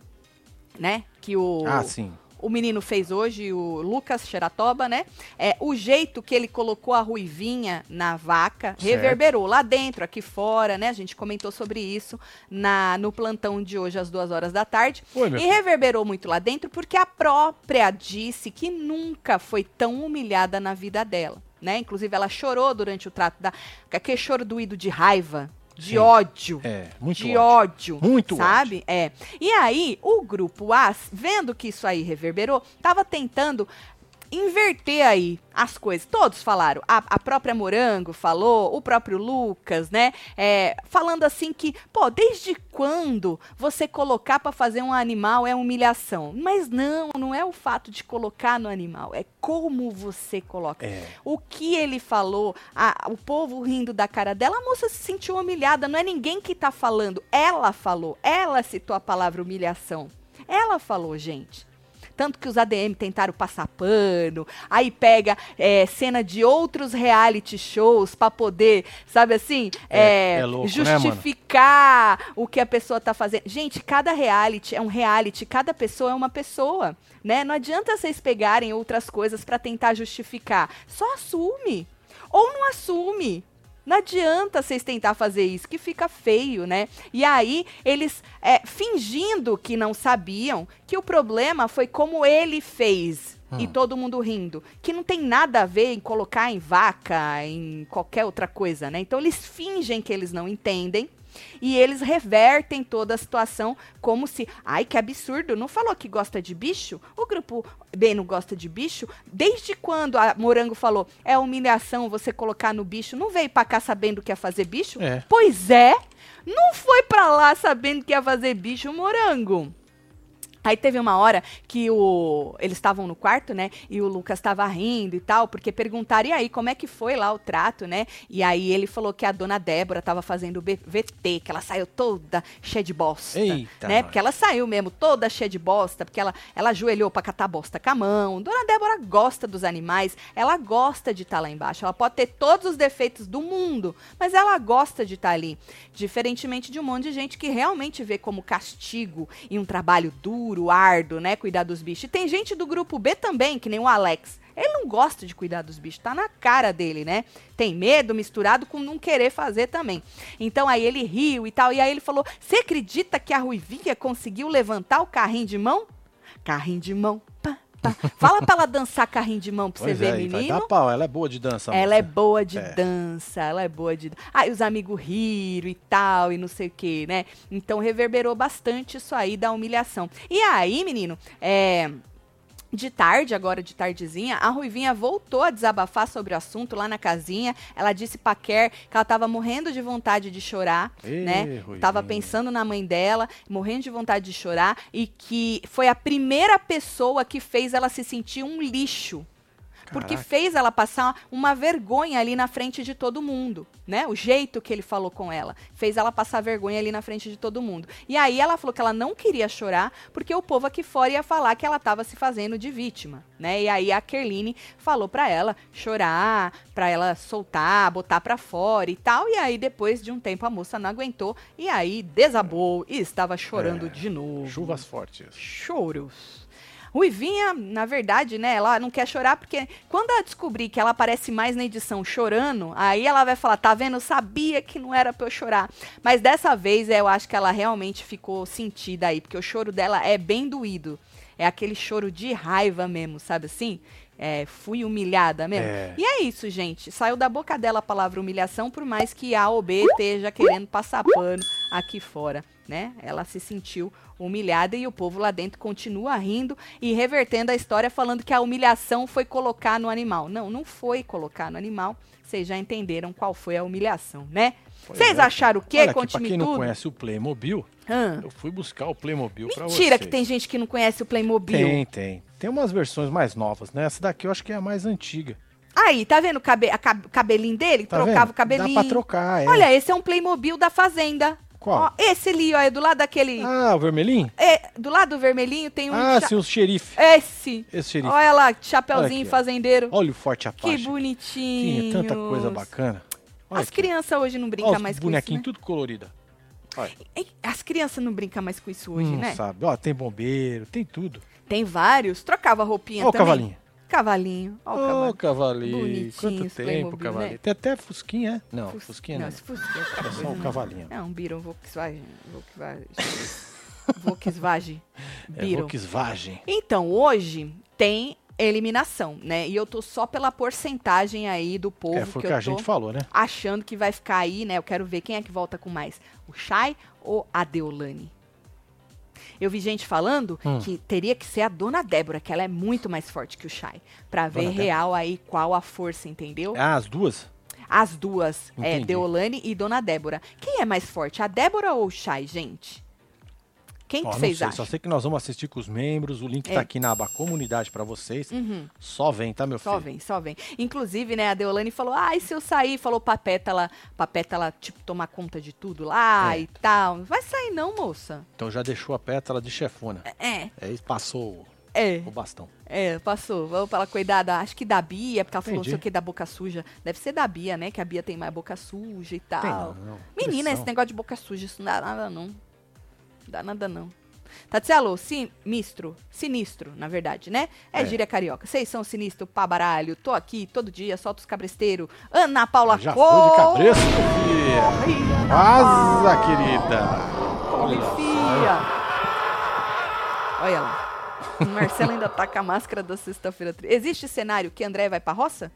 né? Que o, Ah, sim. O menino fez hoje, o Lucas Xeratoba, né? É, o jeito que ele colocou a ruivinha na vaca Certo. reverberou lá dentro, aqui fora, né? A gente comentou sobre isso na, no plantão de hoje, às duas horas da tarde. Oi, E reverberou muito lá dentro porque a própria disse que nunca foi tão humilhada na vida dela, né? Inclusive ela chorou durante o trato da aquele choro doído de raiva, de Sim. ódio. É, muito de ódio. ódio. Muito sabe? É. E aí, o grupo A, vendo que isso aí reverberou, tava tentando inverter aí as coisas. Todos falaram. A, a própria Morango falou, o próprio Lucas, né? É, falando assim que, pô, desde quando você colocar pra fazer um animal é humilhação? Mas não, não é o fato de colocar no animal, é como você coloca. É. O que ele falou, a- o povo rindo da cara dela, a moça se sentiu humilhada. Não é ninguém que tá falando. Ela falou. Ela citou a palavra humilhação. Ela falou, gente. Tanto que os ADM tentaram passar pano, aí pega é, cena de outros reality shows pra poder, sabe assim, É- é, é louco, né, justificar o que a pessoa tá fazendo. Gente, cada reality é um reality, cada pessoa é uma pessoa, né? Não adianta vocês pegarem outras coisas pra tentar justificar. Só assume. Ou não assume. Não adianta vocês tentar fazer isso, que fica feio, né? E aí, eles é, fingindo que não sabiam que o problema foi como ele fez. E Hum. todo mundo rindo. Que não tem nada a ver em colocar em vaca, em qualquer outra coisa, né? Então, eles fingem que eles não entendem. E eles revertem toda a situação como se, ai que absurdo, não falou que gosta de bicho? O grupo B não gosta de bicho? Desde quando a Morango falou, é humilhação você colocar no bicho? Não veio pra cá sabendo que ia fazer bicho? É. Pois é, não foi pra lá sabendo que ia fazer bicho, Morango. Aí teve uma hora que o eles estavam no quarto, né? E o Lucas tava rindo e tal, porque perguntaram, e aí, como é que foi lá o trato, né? E aí ele falou que a dona Débora tava fazendo o VT, que ela saiu toda cheia de bosta. Eita, né? nós. Porque ela saiu mesmo toda cheia de bosta, porque ela, ela ajoelhou pra catar bosta com a mão. Dona Débora gosta dos animais, ela gosta de estar lá embaixo. Ela pode ter todos os defeitos do mundo, mas ela gosta de estar ali. Diferentemente de um monte de gente que realmente vê como castigo e um trabalho duro, árduo, né? Cuidar dos bichos. E tem gente do grupo B também, que nem o Alex. Ele não gosta de cuidar dos bichos, tá na cara dele, né? Tem medo misturado com não querer fazer também. Então aí ele riu e tal, e aí ele falou: Você acredita que a Ruivinha conseguiu levantar o carrinho de mão? Carrinho de mão, pá, Tá. Fala pra ela dançar carrinho de mão pra Pois você ver, é, vai menino. dar pau. Ela é boa de dança. Ela é moça. boa de É. dança, ela é boa de. Ah, e os amigos riram e tal, e não sei o que, né? Então reverberou bastante isso aí da humilhação. E aí, menino, é. De tarde, agora de tardezinha, a Ruivinha voltou a desabafar sobre o assunto lá na casinha. Ela disse pra Kerr que ela tava morrendo de vontade de chorar, Ê, né? Ruivinha. Tava pensando na mãe dela, morrendo de vontade de chorar, e que foi a primeira pessoa que fez ela se sentir um lixo. Porque fez ela passar uma vergonha ali na frente de todo mundo, né? O jeito que ele falou com ela fez ela passar vergonha ali na frente de todo mundo. E aí ela falou que ela não queria chorar porque o povo aqui fora ia falar que ela estava se fazendo de vítima, né? E aí a Kerline falou pra ela chorar, pra ela soltar, botar pra fora e tal. E aí depois de um tempo a moça não aguentou e aí desabou e estava chorando É, de novo. Chuvas fortes. Choros. Ruivinha, na verdade, né, ela não quer chorar porque quando ela descobrir que ela aparece mais na edição chorando, aí ela vai falar, tá vendo, eu sabia que não era pra eu chorar. Mas dessa vez eu acho que ela realmente ficou sentida aí, porque o choro dela é bem doído. É aquele choro de raiva mesmo, sabe assim? É, fui humilhada mesmo. É. E é isso, gente. Saiu da boca dela a palavra humilhação, por mais que a OB esteja querendo passar pano aqui fora, né? Ela se sentiu humilhada e o povo lá dentro continua rindo e revertendo a história falando que a humilhação foi colocar no animal. Não, não foi colocar no animal. Vocês já entenderam qual foi a humilhação, né? Vocês é. acharam o quê? Olha, Conte-me quem não tudo. conhece o Playmobil, Hã? eu fui buscar o Playmobil pra vocês. Mentira que tem gente que não conhece o Playmobil. Tem, tem. Tem umas versões mais novas, né? Essa daqui eu acho que é a mais antiga. Aí, tá vendo o cabe cabelinho dele? Tá Trocava vendo? o cabelinho. Dá pra trocar, é. Olha, esse é um Playmobil da Fazenda. Qual? Ó, esse ali, ó, é do lado daquele. Ah, o vermelhinho? É, do lado do vermelhinho tem um. Ah, cha- sim, o xerife. Esse. Esse xerife. Olha lá, chapeuzinho Olha aqui, fazendeiro. Olha o forte Apache. que bonitinho. Tinha tanta coisa bacana. Olha As crianças hoje não brincam mais com isso. bonequinhos Né? tudo. Olha, Ei, As crianças não brincam mais com isso hoje, não né? sabe. Ó, tem bombeiro, tem tudo. Tem vários. Trocava roupinha Ó o também. cavalinho. Cavalinho. Ó, o Ô, cavalinho. cavalinho. Bonitinho Quanto tempo, Playmobil, cavalinho. né? Tem até fusquinha, é? Não, Fus- fusquinha não. não. esse Fusquinha é outra É coisa, só um né? cavalinho. É um Beetle Volkswagen. Volkswagen. Volkswagen. É Beetle. Volkswagen. Então, hoje tem eliminação, né? E eu tô só pela porcentagem aí do povo É, foi que que eu a tô gente falou, né? achando que vai ficar aí, né? Eu quero ver quem é que volta com mais. O Shai ou a Deolane? Eu vi gente falando Hum. que teria que ser a Dona Débora, que ela é muito mais forte que o Shai. Pra ver Dona real aí qual a força, entendeu? Ah, as duas? As duas, é, Entendi. Deolane e Dona Débora. Quem é mais forte, a Débora ou o Shai, gente? Quem Ó, que vocês sei, acham? só sei que nós vamos assistir com os membros. O link É. tá aqui na aba comunidade pra vocês. Uhum. Só vem, tá, meu Só filho? vem, só vem. Inclusive, né, a Deolane falou, ai, se eu sair, falou pra Pétala, pra Pétala, tipo, tomar conta de tudo lá É. e tal. Vai sair não, moça. Então já deixou a pétala de chefona. É, Aí passou é, o bastão. é, passou. Vamos cuidar da, acho que da Bia, porque ela falou não sei o Entendi. que da boca suja. Deve ser da Bia, né, que a Bia tem mais boca suja e tal. Não, não. Menina, Pressão. esse negócio de boca suja, isso não dá nada não. Não dá nada não. Tatselo, sinistro, sinistro, na verdade, né? É, É. gíria carioca. Vocês são sinistro pra baralho. Tô aqui todo dia, solto os cabresteiros. Ana Paula Já Cor- foi de cabresto, filha. Vaza, querida. Corre, Olha só. filha. Olha lá. O Marcelo ainda tá com a máscara da sexta-feira. Existe cenário que André vai pra roça?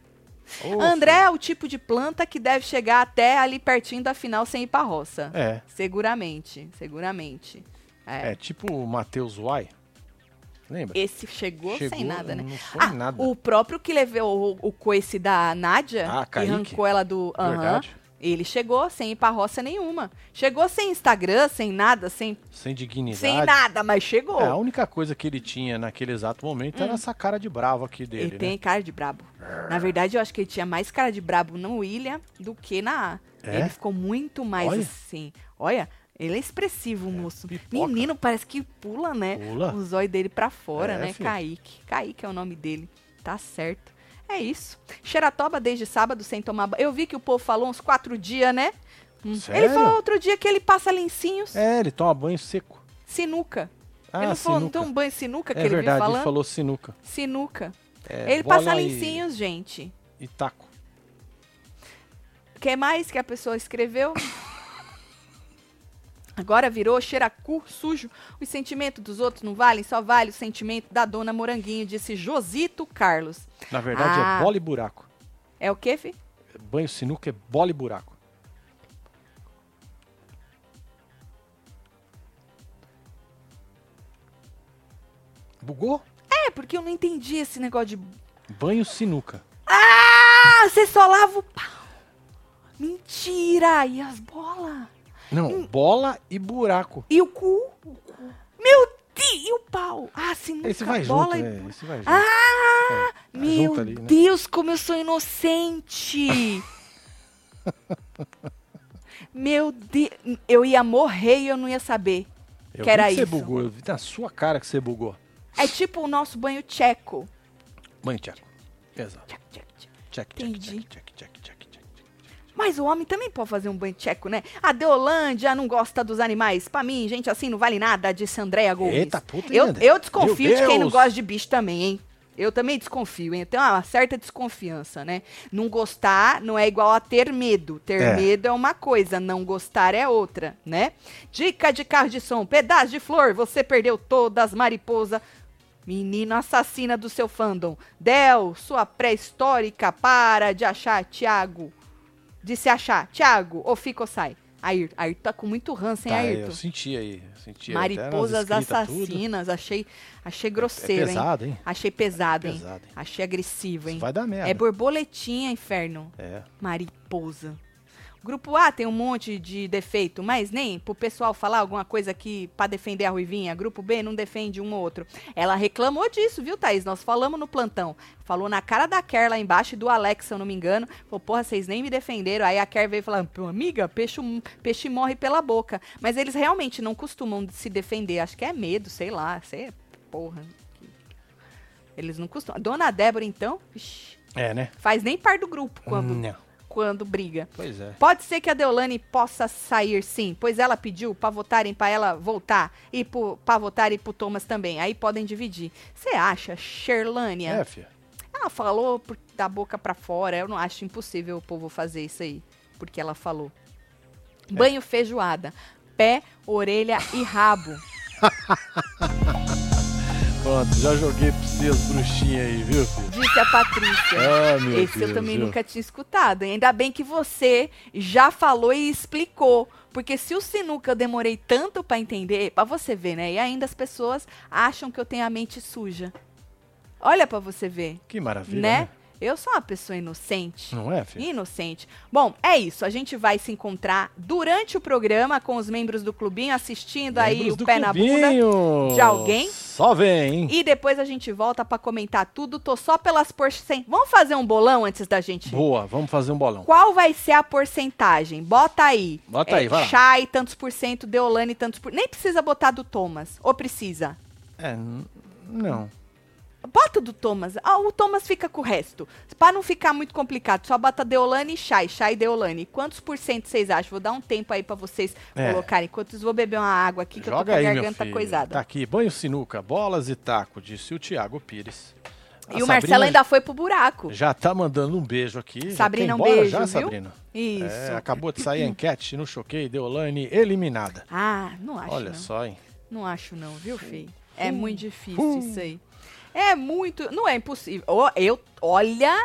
André é o tipo de planta que deve chegar até ali pertinho da final sem ir pra roça. É, Seguramente, seguramente. É. é tipo o Matheus Uai. Lembra? Esse chegou, sem Chegou, nada, né? Não foi Ah, nada. o próprio que levou o, o coice da Nádia Ah, e arrancou ela do. Aham. Verdade. Ele chegou sem ir pra roça nenhuma. Chegou sem Instagram, sem nada, sem, Sem dignidade. sem nada, mas chegou. É, a única coisa que ele tinha naquele exato momento era essa cara de bravo aqui dele, Hum. ele né? tem cara de brabo. Na verdade, eu acho que ele tinha mais cara de brabo no William do que na. É? Ele ficou muito mais Olha. assim. Olha, ele é expressivo, moço. pipoca. Menino, parece que pula, né? Pula. Os olhos dele pra fora, É, né? filho. Kaique. Kaique é o nome dele. Tá certo. É isso. Xeratoba desde sábado sem tomar banho. Eu vi que o povo falou uns quatro dias, né? Hum. Ele falou outro dia que ele passa lencinhos, É, ele toma banho seco. sinuca. Ah, ele não falou, não sinuca. tem um banho sinuca que É ele verdade, viu ele falando? falou sinuca. Sinuca. É, ele passa e- lencinhos, gente. E taco. O que mais que a pessoa escreveu? Agora virou cheiracu sujo. Os sentimentos dos outros não valem, só vale o sentimento da dona Moranguinho, disse Josito Carlos. Na verdade Ah. é bola e buraco. É o quê, fi? Banho sinuca é bola e buraco. Bugou? É, porque eu não entendi esse negócio de. Banho sinuca. Ah, você só lava o pau. Mentira! E as bolas? Não, Hum. bola e buraco. E o cu? Meu Deus! E o pau? Ah, sinuca, Esse vai bola junto, e... é, esse vai junto. Ah! É, Meu junto ali, né? Deus, como eu sou inocente! Meu Deus, eu ia morrer e eu não ia saber. Eu que era que isso. você bugou, eu vi na sua cara que você bugou. É tipo o nosso banho tcheco. Banho tcheco. Exato. Tcheco, tcheco, tcheco. Entendi. check, check, check. Mas o homem também pode fazer um banho tcheco, né? A Deolândia não gosta dos animais. Pra mim, gente assim não vale nada, disse Andréia Gomes. Eita, puta, eu, eu desconfio de quem não gosta de bicho também, hein? Eu também desconfio, hein? Tem uma certa desconfiança, né? Não gostar não é igual a ter medo. Ter É. medo é uma coisa, não gostar é outra, né? Dica de carro de som, pedaço de flor, você perdeu todas, mariposa. Menino assassina do seu fandom. Del, sua pré-histórica, para de achar, Thiago. De se achar. Thiago, ou fica ou sai. Ayrton, Ayrton tá com muito ranço, hein, Tá, Ayrton? eu senti aí. Senti Mariposas escritas, tudo. assassinas. Achei, achei É grosseiro, hein? pesado, hein? Achei pesado, É hein? pesado, hein? Achei agressivo, hein? Isso vai dar merda. É borboletinha, inferno. É. Mariposa. Grupo A tem um monte de defeito, mas nem pro pessoal falar alguma coisa aqui pra defender a Ruivinha. Grupo B não defende um ou outro. Ela reclamou disso, viu, Thaís? Nós falamos no plantão. Falou na cara da Ker lá embaixo e do Alex, se eu não me engano. Falou, porra, vocês nem me defenderam. Aí a Ker veio falando, amiga, peixe, peixe morre pela boca. Mas eles realmente não costumam se defender. Acho que é medo, sei lá. Sei, porra. Eles não costumam. Dona Débora, então, vixi, É, né? faz nem par do grupo quando, Não. Quando briga. Pois é. Pode ser que a Deolane possa sair sim, pois ela pediu pra votarem pra ela voltar e pro, pra votarem pro Thomas também. Aí podem dividir. Você acha, Sherlânia? É, filha. Ela falou por- da boca pra fora. Eu não acho impossível o povo fazer isso aí, porque ela falou. É. Banho feijoada, pé, orelha e rabo. Pronto, já joguei pra você as bruxinhas aí, viu, filho? Disse a Patrícia. Ah, meu Esse Deus. eu também viu? nunca tinha escutado. Ainda bem que você já falou e explicou. Porque se o sinuca eu demorei tanto pra entender, pra você ver, né? E ainda as pessoas acham que eu tenho a mente suja. Olha pra você ver, Que maravilha, né? né? Eu sou uma pessoa inocente. Não é, filho? Inocente. Bom, é isso. A gente vai se encontrar durante o programa com os membros do clubinho, assistindo aí Membros o do pé na bunda. clubinho. de alguém. Só vem, hein? E depois a gente volta pra comentar tudo. Tô só pelas porcentagens. Vamos fazer um bolão antes da gente Boa, vamos fazer um bolão. Qual vai ser a porcentagem? Bota aí. Bota aí, vai lá. Chay, tantos por cento, Deolane, tantos por... Nem precisa botar do Thomas. Ou precisa? É, não. Bota do Thomas. Ah, o Thomas fica com o resto. Pra não ficar muito complicado, só bota Deolane e Chay. Chay e Deolane. Quantos por cento vocês acham? Vou dar um tempo aí pra vocês É. colocarem. Enquanto isso, vou beber uma água aqui, que eu tô com Joga a aí, garganta coisada. Tá aqui, banho sinuca, bolas e taco, disse o Thiago Pires. A E o Marcelo Sabrina ainda foi pro buraco. Já tá mandando um beijo aqui. Sabrina, um beijo, já, viu? Sabrina? Isso. É, acabou de sair a enquete no Choquei, Deolane eliminada. Ah, não acho Olha não. só, hein? Não acho não, viu, Fê? É muito difícil Hum. isso aí. É muito... Não é impossível. Eu... Olha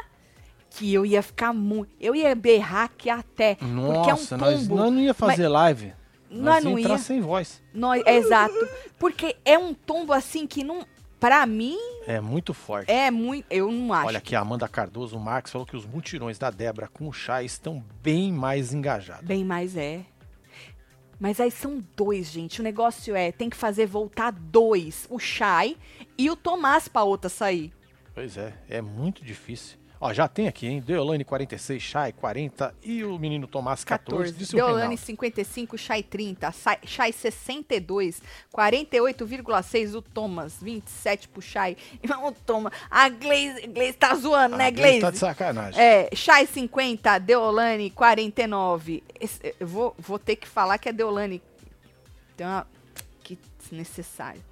que eu ia ficar muito... Eu ia berrar aqui até. porque é um Nossa, nós, tombo. nós não ia fazer live. Nós Nós não ia entrar ia. sem voz. Nós- exato. Porque é um tombo assim que não... Pra mim, É muito forte. é muito... Eu não acho. Olha aqui, a Amanda Cardoso, o Marcos falou que os mutirões da Débora com o chá estão bem mais engajados. Bem mais é. Mas aí são dois, gente. O negócio é, tem que fazer voltar dois. O Shai e o Tomás pra outra sair. Pois é, é muito difícil. Ó, já tem aqui, hein? Deolane 46, Chay 40 e o menino Tomás 14. 14. Disse o Deolane Reinaldo. 55, Shai 30, Sai- Shai 62, 48,6 o Thomas, 27 pro Shai. O Thomas, a Glaze, Glaze tá zoando, né, Ah, Gleice? Tá de sacanagem. É, Shai 50, Deolane 49. Esse- eu vou, vou ter que falar que é Deolane. Tem uma. Que desnecessário.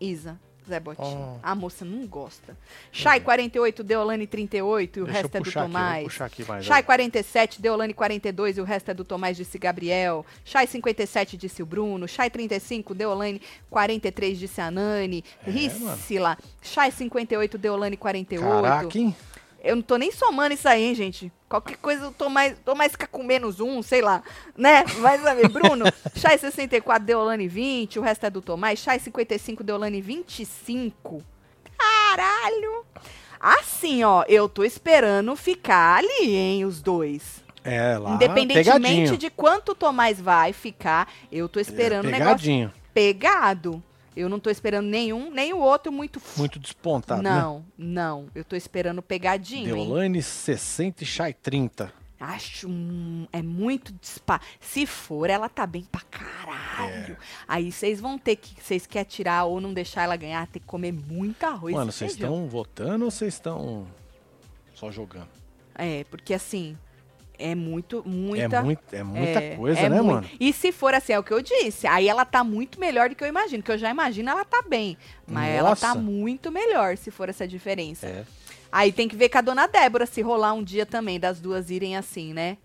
Isa, Zé Botinho. Oh. A moça não gosta. Chay 48, Deolane 38 e o Deixa resto é do Tomás. aqui. Chay ó. 47, Deolane 42 e o resto é do Tomás, disse Gabriel. Chay 57, disse o Bruno. Chay 35, Deolane 43, disse a Nani. É, Rissila. Chay 58, Deolane 48. Caraca, hein? Eu não tô nem somando isso aí, hein, gente. Qualquer coisa eu tô mais, tô mais com menos um, sei lá. Né? Vai saber. Bruno, Chay 64, Deolane 20. O resto é do Tomás. Chay 55, Deolane 25. Caralho! Assim, ó, eu tô esperando ficar ali, hein, os dois. É, lá, Independentemente pegadinho. de quanto o Tomás vai ficar, eu tô esperando o é, negócio pegadinho. pegado. Eu não tô esperando nenhum, nem o outro muito. Muito despontado, né? não, não. Eu tô esperando pegadinho, hein? Deolane 60 e Chay 30. Acho é muito dispa. Se for, ela tá bem pra caralho. É. Aí vocês vão ter que, vocês querem tirar ou não deixar ela ganhar, ter que comer muito arroz. Mano, vocês estão votando ou vocês estão só jogando? É, porque assim, é muito, muita. É, muito, é muita é, coisa, é né, muito. mano? E se for assim, é o que eu disse, aí ela tá muito melhor do que eu imagino, que eu já imagino ela tá bem, mas ela tá Nossa. muito melhor se for essa diferença. É. Aí tem que ver com a dona Débora se rolar um dia também, das duas irem assim, né?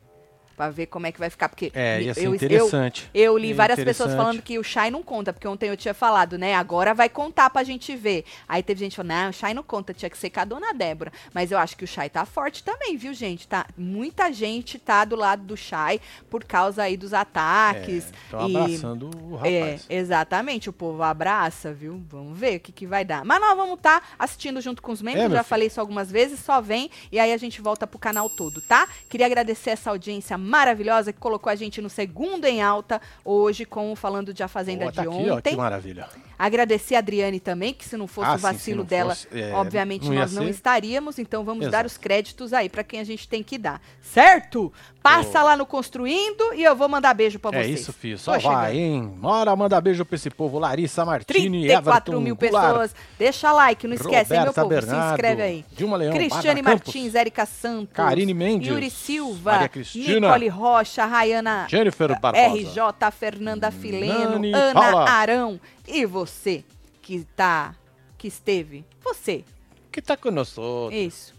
Pra ver como é que vai ficar, porque É, ia ser eu, eu, interessante. eu li É várias pessoas falando que o Shai não conta, porque ontem eu tinha falado, né? Agora vai contar pra gente ver. Aí teve gente falando, não, o Shai não conta, tinha que ser com a dona Débora. Mas eu acho que o Shai tá forte também, viu, gente? Tá, muita gente tá do lado do Shai por causa aí dos ataques. Estão e- abraçando o É, rapaz. exatamente, o povo abraça, viu? Vamos ver o que, que vai dar. Mas nós vamos estar assistindo junto com os membros, É, já filho. falei isso algumas vezes, só vem e aí a gente volta pro canal todo, tá? Queria agradecer essa audiência maravilhosa que colocou a gente no segundo em alta hoje com o Falando de A Fazenda Ó, tá de aqui, ó, que ontem. maravilha. Agradecer a Adriane também, que se não fosse Ah, o sim, vacilo não dela, fosse, é, obviamente não nós não ser. estaríamos, então vamos dar Exato. os créditos aí pra quem a gente tem que dar. Certo? Passa lá no Construindo e eu vou mandar beijo pra É vocês. isso, filho. Só Tô vai, chegando. hein? Bora mandar beijo pra esse povo. Larissa Martini, 34 Everton mil Goulart, pessoas. Deixa like, não esquece, hein, meu povo? Bernardo, Se inscreve aí. Dilma Leão, Cristiane Bárbara Campos, Martins, Érica Santos, Karine Mendes, Yuri Silva, Maria Cristina, Nicole Rocha, Rayana Jennifer Barbosa. RJ, Fernanda Fileno, Nani Ana Paula. Arão e você que tá, que esteve, você, Que tá conosco. isso,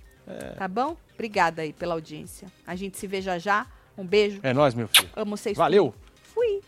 tá bom? Obrigada aí pela audiência. A gente se vê já já. Um beijo. É nóis, meu filho. Amo vocês. Valeu. tudo.